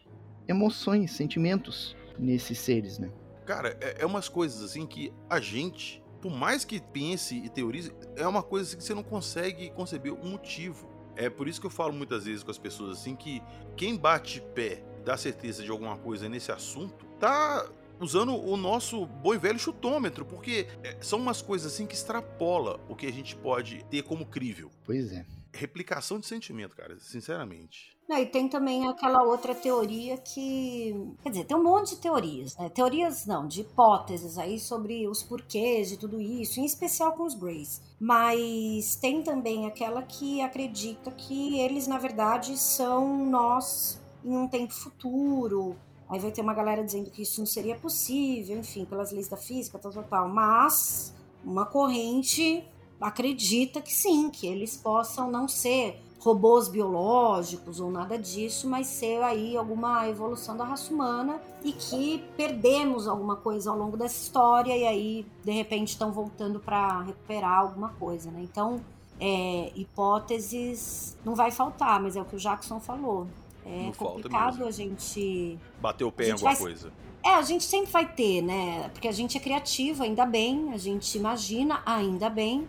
emoções, sentimentos nesses seres, né? Cara, é, é umas coisas assim que a gente por mais que pense e teorize, é uma coisa que você não consegue conceber o motivo. É por isso que eu falo muitas vezes com as pessoas assim que quem bate pé dá certeza de alguma coisa nesse assunto tá usando o nosso boi velho chutômetro, porque é, são umas coisas assim que extrapola o que a gente pode ter como crível. Pois é. Replicação de sentimento, cara, sinceramente. Não, e tem também aquela outra teoria que. Quer dizer, tem um monte de teorias, né? Teorias não, de hipóteses aí sobre os porquês de tudo isso, em especial com os Greys. Mas tem também aquela que acredita que eles, na verdade, são nós em um tempo futuro. Aí vai ter uma galera dizendo que isso não seria possível, enfim, pelas leis da física, tal, tal, tal. Mas uma corrente acredita que sim, que eles possam não ser robôs biológicos ou nada disso, mas ser aí alguma evolução da raça humana e que perdemos alguma coisa ao longo dessa história e aí de repente estão voltando para recuperar alguma coisa, né? Então, é, hipóteses não vai faltar, mas é o que o Jackson falou. É Não complicado a gente Bater o pé em alguma vai- coisa. é, a gente sempre vai ter, né? Porque a gente é criativo, ainda bem, a gente imagina, ainda bem.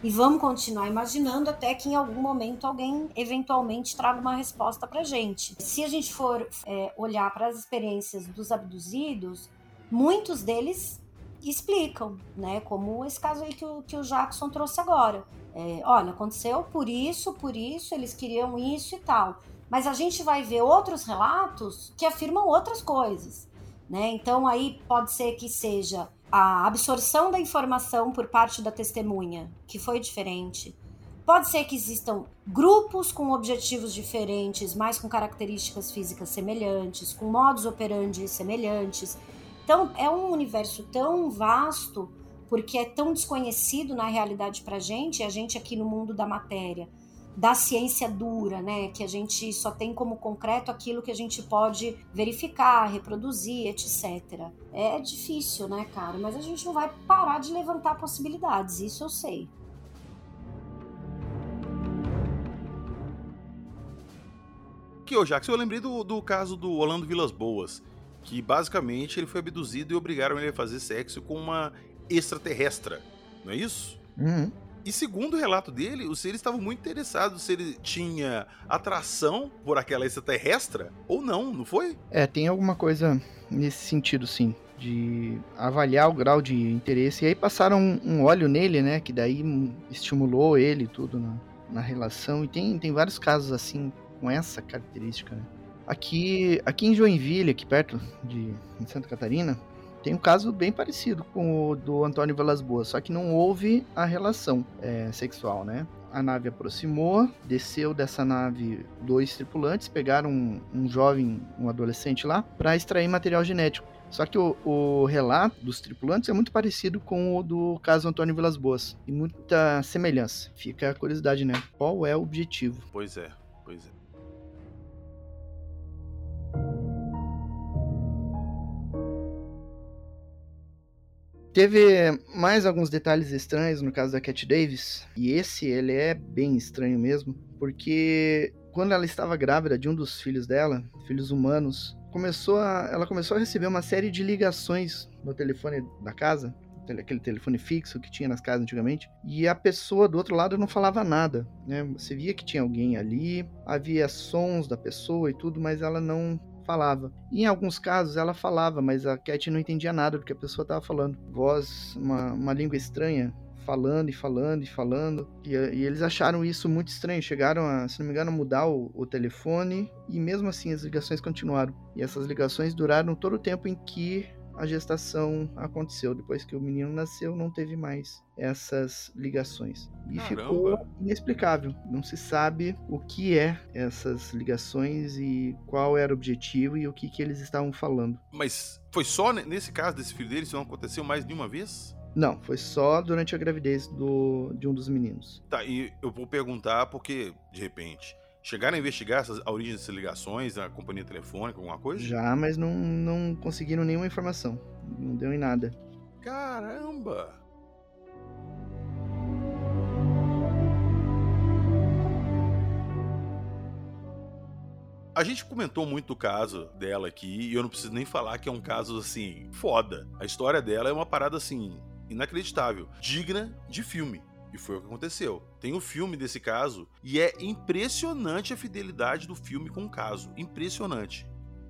E vamos continuar imaginando até que em algum momento alguém eventualmente traga uma resposta pra gente. Se a gente for é, olhar para as experiências dos abduzidos, muitos deles explicam, né? Como esse caso aí que o, que o Jackson trouxe agora. É, olha, aconteceu por isso, por isso, eles queriam isso e tal. Mas a gente vai ver outros relatos que afirmam outras coisas. Né? Então aí pode ser que seja a absorção da informação por parte da testemunha, que foi diferente. Pode ser que existam grupos com objetivos diferentes, mas com características físicas semelhantes, com modos operandi semelhantes. Então é um universo tão vasto, porque é tão desconhecido na realidade pra gente, a gente aqui no mundo da matéria da ciência dura, né? Que a gente só tem como concreto aquilo que a gente pode verificar, reproduzir, etc. É difícil, né, cara? Mas a gente não vai parar de levantar possibilidades, isso eu sei. Que, ô Jackson, eu lembrei do, do caso do Orlando Vilas Boas, que basicamente ele foi abduzido e obrigaram ele a fazer sexo com uma extraterrestre, não é isso? Uhum. E segundo o relato dele, os seres estavam muito interessados se ele tinha atração por aquela extraterrestre ou não, não foi? É, tem alguma coisa nesse sentido, sim. De avaliar o grau de interesse. E aí passaram um, um óleo nele, né? Que daí hum, estimulou ele tudo na, na relação. E tem, tem vários casos assim, com essa característica, né? Aqui, aqui em Joinville, aqui perto de Santa Catarina, tem um caso bem parecido com o do Antônio Velas Boas, só que não houve a relação é, sexual, né? A nave aproximou, desceu dessa nave dois tripulantes, pegaram um, um jovem, um adolescente lá, para extrair material genético. Só que o, o relato dos tripulantes é muito parecido com o do caso Antônio Vilas Boas. E muita semelhança. Fica a curiosidade, né? Qual é o objetivo? Pois é, pois é. Teve mais alguns detalhes estranhos no caso da Cat Davis, e esse ele é bem estranho mesmo, porque quando ela estava grávida de um dos filhos dela, filhos humanos, começou a, ela começou a receber uma série de ligações no telefone da casa, aquele telefone fixo que tinha nas casas antigamente, e a pessoa do outro lado não falava nada, né? Você via que tinha alguém ali, havia sons da pessoa e tudo, mas ela não falava. Em alguns casos ela falava, mas a Cat não entendia nada do que a pessoa estava falando. Voz, uma, uma língua estranha, falando e falando e falando. E, e eles acharam isso muito estranho. Chegaram a, se não me engano, mudar o, o telefone e mesmo assim as ligações continuaram. E essas ligações duraram todo o tempo em que a gestação aconteceu. Depois que o menino nasceu, não teve mais essas ligações. E Caramba. ficou inexplicável. Não se sabe o que é essas ligações e qual era o objetivo e o que, que eles estavam falando. Mas foi só ne- nesse caso desse filho dele, isso não aconteceu mais nenhuma vez? Não, foi só durante a gravidez do, de um dos meninos. Tá, e eu vou perguntar porque, de repente, chegaram a investigar essas, a origem dessas ligações, a companhia telefônica, alguma coisa? Já, mas não, não conseguiram nenhuma informação. Não deu em nada. Caramba! A gente comentou muito o caso dela aqui e eu não preciso nem falar que é um caso assim, foda. A história dela é uma parada assim, inacreditável, digna de filme. E foi o que aconteceu. Tem o filme desse caso e é impressionante a fidelidade do filme com o caso. Impressionante.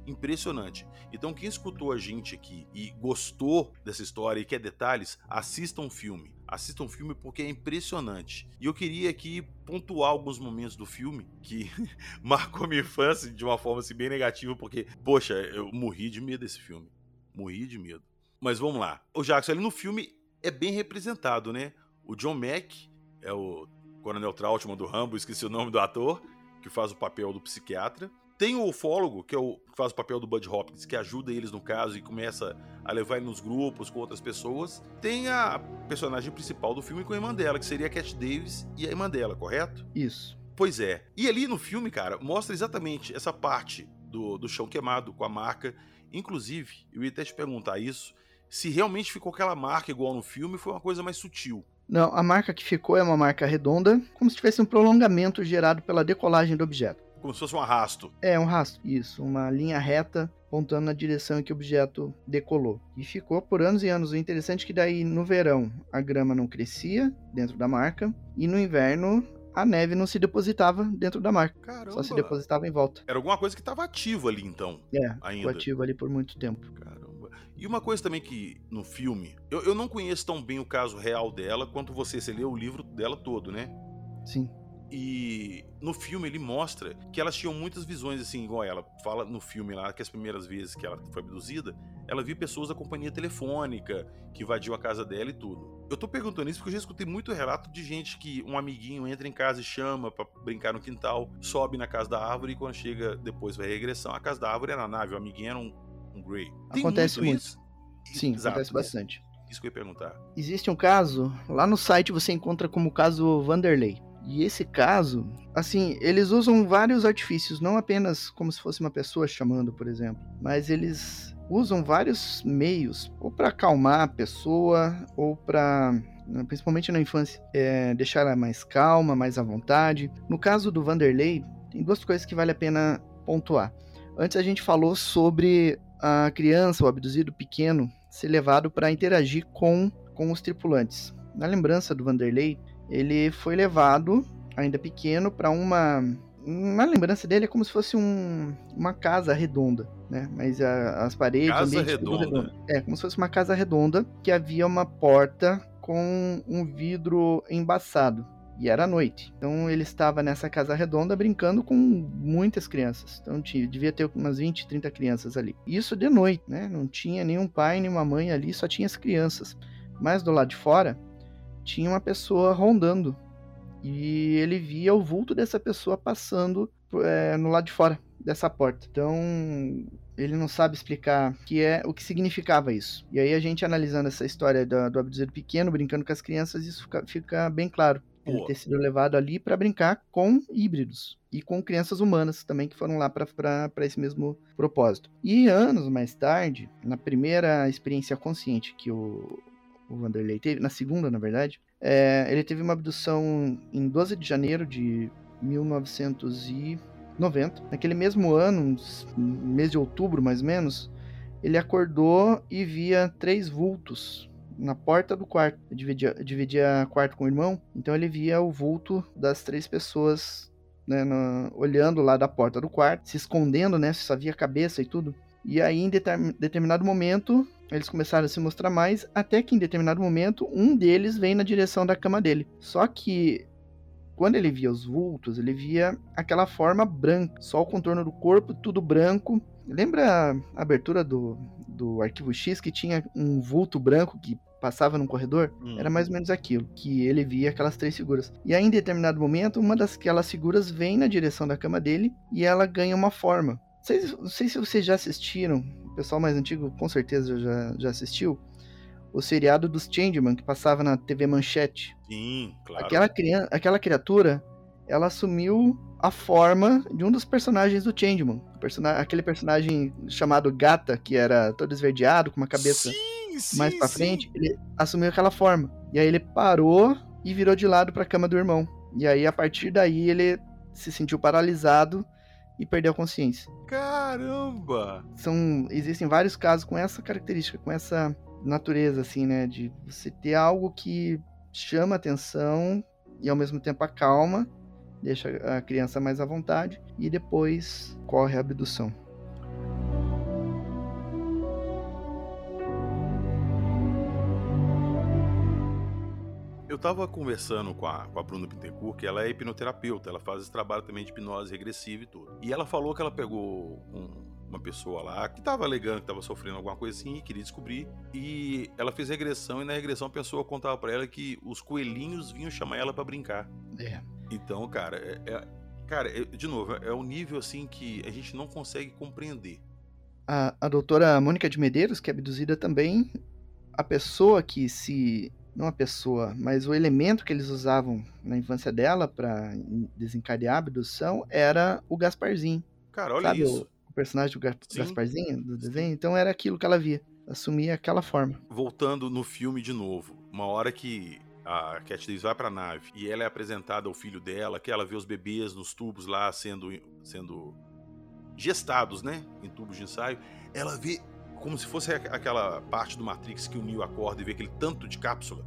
impressionante. Então, quem escutou a gente aqui e gostou dessa história e quer detalhes, assista um filme. Assista um filme porque é impressionante. E eu queria aqui pontuar alguns momentos do filme que marcou minha infância de uma forma assim, bem negativa, porque, poxa, eu morri de medo desse filme. Morri de medo. Mas vamos lá. O Jackson, ali no filme é bem representado, né? O John Mack é o Coronel Trautmann do Rambo, esqueci o nome do ator, que faz o papel do psiquiatra. Tem o ufólogo, que, é o, que faz o papel do Bud Hopkins, que ajuda eles no caso e começa a levar ele nos grupos com outras pessoas. Tem a personagem principal do filme com a irmã dela, que seria a Cat Davis e a irmã dela, correto? Isso. Pois é. E ali no filme, cara, mostra exatamente essa parte do, do chão queimado com a marca. Inclusive, eu ia até te perguntar isso, se realmente ficou aquela marca igual no filme, foi uma coisa mais sutil. Não, a marca que ficou é uma marca redonda, como se tivesse um prolongamento gerado pela decolagem do objeto. Como se fosse um arrasto. É, um rastro, isso, uma linha reta apontando na direção em que o objeto decolou. E ficou por anos e anos. O interessante é que daí no verão a grama não crescia dentro da marca e no inverno a neve não se depositava dentro da marca. Caramba. Só se depositava em volta. Era alguma coisa que estava ativa ali então. É, ainda. ficou ativo ali por muito tempo. Caramba. E uma coisa também que no filme, eu, eu não conheço tão bem o caso real dela quanto você, você leu o livro dela todo, né? Sim. E no filme ele mostra que elas tinham muitas visões, assim, igual ela fala no filme lá que as primeiras vezes que ela foi abduzida, ela viu pessoas da companhia telefônica que invadiu a casa dela e tudo. Eu tô perguntando isso porque eu já escutei muito relato de gente que um amiguinho entra em casa e chama para brincar no quintal, sobe na casa da árvore e quando chega depois vai regressão, a casa da árvore era a nave, o amiguinho era um, um Grey. Tem Acontece muito. isso? Sim, Exato, acontece é. bastante. Isso que eu ia perguntar. Existe um caso, lá no site você encontra como caso Vanderlei. E esse caso, assim, eles usam vários artifícios, não apenas como se fosse uma pessoa chamando, por exemplo, mas eles usam vários meios, ou para acalmar a pessoa, ou para principalmente na infância, é, deixar ela mais calma, mais à vontade. No caso do Vanderlei, tem duas coisas que vale a pena pontuar. Antes a gente falou sobre a criança, o abduzido pequeno, ser levado para interagir com, com os tripulantes. Na lembrança do Vanderlei, ele foi levado, ainda pequeno, para uma. Na lembrança dele é como se fosse um, uma casa redonda, né? Mas a- as paredes. Casa redonda. redondo. É, como se fosse uma casa redonda que havia uma porta com um vidro embaçado. E era noite. Então ele estava nessa casa redonda brincando com muitas crianças. Então tinha, devia ter umas 20, 30 crianças ali. Isso de noite, né? Não tinha nenhum pai, nenhuma mãe ali, só tinha as crianças. Mas do lado de fora tinha uma pessoa rondando. E ele via o vulto dessa pessoa passando é, no lado de fora dessa porta. Então ele não sabe explicar o que é o que significava isso. E aí a gente analisando essa história do, do abduzido pequeno brincando com as crianças, isso fica, fica bem claro. Ele Pô. ter sido levado ali para brincar com híbridos e com crianças humanas também que foram lá para esse mesmo propósito. E anos mais tarde, na primeira experiência consciente que o, o Vanderlei teve, na segunda, na verdade, é, ele teve uma abdução em 12 de janeiro de 1990. Naquele mesmo ano, mês de outubro mais ou menos, ele acordou e via três vultos na porta do quarto. Dividia, dividia quarto com o irmão, então ele via o vulto das três pessoas né, na- olhando lá da porta do quarto, se escondendo, né? Só via a cabeça e tudo. E aí, em determin- determinado momento, eles começaram a se mostrar mais, até que em determinado momento, um deles vem na direção da cama dele. Só que quando ele via os vultos, ele via aquela forma branca, só o contorno do corpo, tudo branco. Lembra a abertura do, do arquivo X que tinha um vulto branco que passava num corredor? Hum. Era mais ou menos aquilo, que ele via aquelas três figuras. E aí, em determinado momento, uma daquelas figuras vem na direção da cama dele e ela ganha uma forma. Vocês, não sei se vocês já assistiram, o pessoal mais antigo com certeza já, já assistiu, o seriado dos Changeman, que passava na TV Manchete. Sim, claro. Aquela, criança, aquela criatura, ela assumiu a forma de um dos personagens do Changeman. Persona- aquele personagem chamado Gata, que era todo esverdeado, com uma cabeça Sim, sim, mais pra sim. frente, ele assumiu aquela forma. E aí ele parou e virou de lado pra cama do irmão. E aí, a partir daí, ele se sentiu paralisado e perdeu a consciência. Caramba! São, existem vários casos com essa característica, com essa natureza, assim, né? De você ter algo que chama atenção e ao mesmo tempo acalma, deixa a criança mais à vontade e depois corre a abdução. Eu tava conversando com a, com a Bruna Pintecourt, que ela é hipnoterapeuta, ela faz esse trabalho também de hipnose regressiva e tudo. E ela falou que ela pegou um, uma pessoa lá que tava alegando que tava sofrendo alguma coisa assim e queria descobrir. E ela fez regressão e na regressão a pessoa contava para ela que os coelhinhos vinham chamar ela para brincar. É. Então, cara, é, é cara, é, de novo, é um nível assim que a gente não consegue compreender. A, a doutora Mônica de Medeiros, que é abduzida também, a pessoa que se não a pessoa, mas o elemento que eles usavam na infância dela para desencadear a abdução era o Gasparzinho. Cara, olha Sabe isso. O, o personagem do Ga- Sim. Gasparzinho do desenho? Então era aquilo que ela via. Assumia aquela forma. Voltando no filme de novo, uma hora que a Cat Davis vai pra nave e ela é apresentada ao filho dela, que ela vê os bebês nos tubos lá sendo, sendo gestados, né? Em tubos de ensaio, ela vê como se fosse aqu- aquela parte do Matrix que o Neo acorda e vê aquele tanto de cápsula.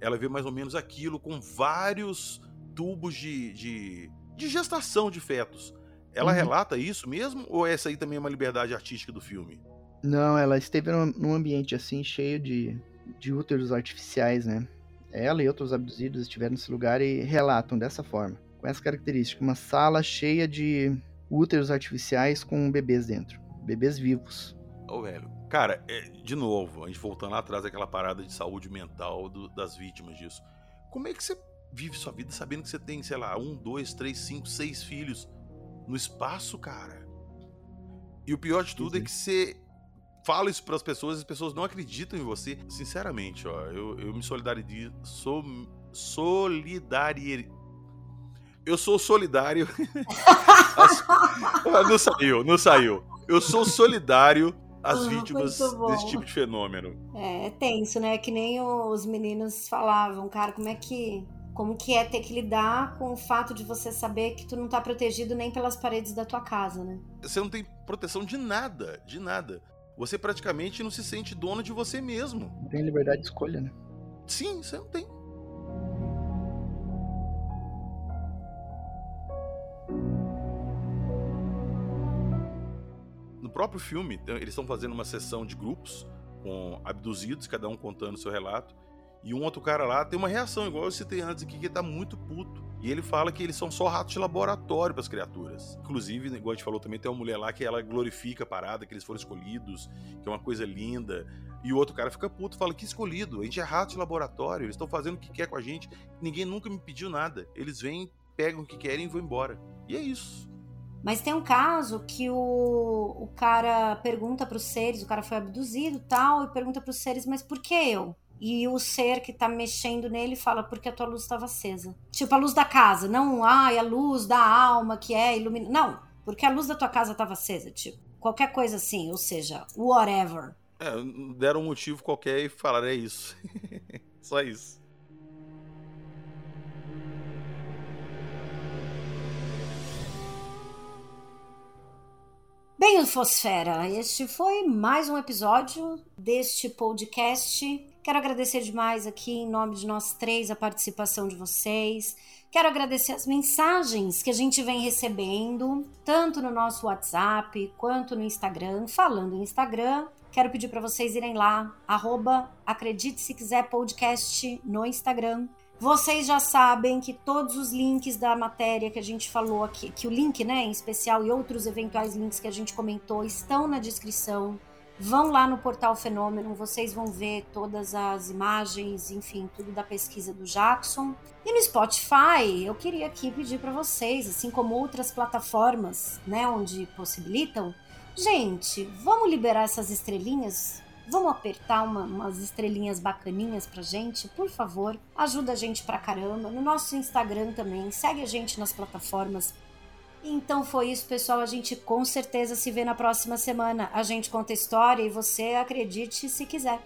Ela vê mais ou menos aquilo com vários tubos de, de, de gestação de fetos. Ela Uhum. relata isso mesmo? Ou essa aí também é uma liberdade artística do filme? Não, ela esteve num, num ambiente assim, cheio de, de úteros artificiais, né? Ela e outros abduzidos estiveram nesse lugar e relatam dessa forma. Com essa característica, uma sala cheia de úteros artificiais com bebês dentro. Bebês vivos. Ô, velho. Cara, é, de novo, a gente voltando lá atrás daquela parada de saúde mental do- das vítimas disso. Como é que você vive sua vida sabendo que você tem, sei lá, um, dois, três, cinco, seis filhos no espaço, cara? E o pior de tudo é é. que você fala isso pras pessoas e as pessoas não acreditam em você. Sinceramente, ó, eu, eu me solidarizo. Sou solidari... Eu sou solidário. As- não saiu, não saiu. Eu sou solidário às Ah, vítimas desse tipo de fenômeno. É, é tenso, né? Que nem os meninos falavam, cara, como é que. Como que é ter que lidar com o fato de você saber que tu não tá protegido nem pelas paredes da tua casa, né? Você não tem proteção de nada, de nada. Você praticamente não se sente dono de você mesmo. Não tem liberdade de escolha, né? Sim, você não tem. Próprio filme, então, eles estão fazendo uma sessão de grupos com abduzidos, cada um contando seu relato. E um outro cara lá tem uma reação, igual eu citei antes aqui, que ele tá muito puto. E ele fala que eles são só ratos de laboratório para as criaturas. Inclusive, igual a gente falou também, tem uma mulher lá que ela glorifica a parada, que eles foram escolhidos, que é uma coisa linda. E o outro cara fica puto, fala que escolhido, a gente é rato de laboratório, eles estão fazendo o que quer com a gente, ninguém nunca me pediu nada. Eles vêm, pegam o que querem e vão embora. E é isso. Mas tem um caso que o, o cara pergunta pros seres, o cara foi abduzido tal, e pergunta pros seres, mas por que eu? E o ser que tá mexendo nele fala, porque a tua luz estava acesa. Tipo, a luz da casa, não, ai, a luz da alma que é ilumina. Não, porque a luz da tua casa estava acesa, tipo, qualquer coisa assim, ou seja, whatever. É, deram um motivo qualquer e falaram, é isso. Só isso. Bem, Fosfera, este foi mais um episódio deste podcast. Quero agradecer demais aqui, em nome de nós três, a participação de vocês. Quero agradecer as mensagens que a gente vem recebendo, tanto no nosso WhatsApp quanto no Instagram. Falando em Instagram, quero pedir para vocês irem lá, arroba Acredite Se Quiser Podcast no Instagram. Vocês já sabem que todos os links da matéria que a gente falou aqui, que o link, né, em especial e outros eventuais links que a gente comentou estão na descrição. Vão lá no portal Fenômeno, vocês vão ver todas as imagens, enfim, tudo da pesquisa do Jackson. E no Spotify, eu queria aqui pedir para vocês, assim como outras plataformas, né, onde possibilitam, gente, vamos liberar essas estrelinhas Vamos apertar uma, umas estrelinhas bacaninhas pra gente, por favor. Ajuda a gente pra caramba. No nosso Instagram também. Segue a gente nas plataformas. Então foi isso, pessoal. A gente com certeza se vê na próxima semana. A gente conta história e você acredite se quiser.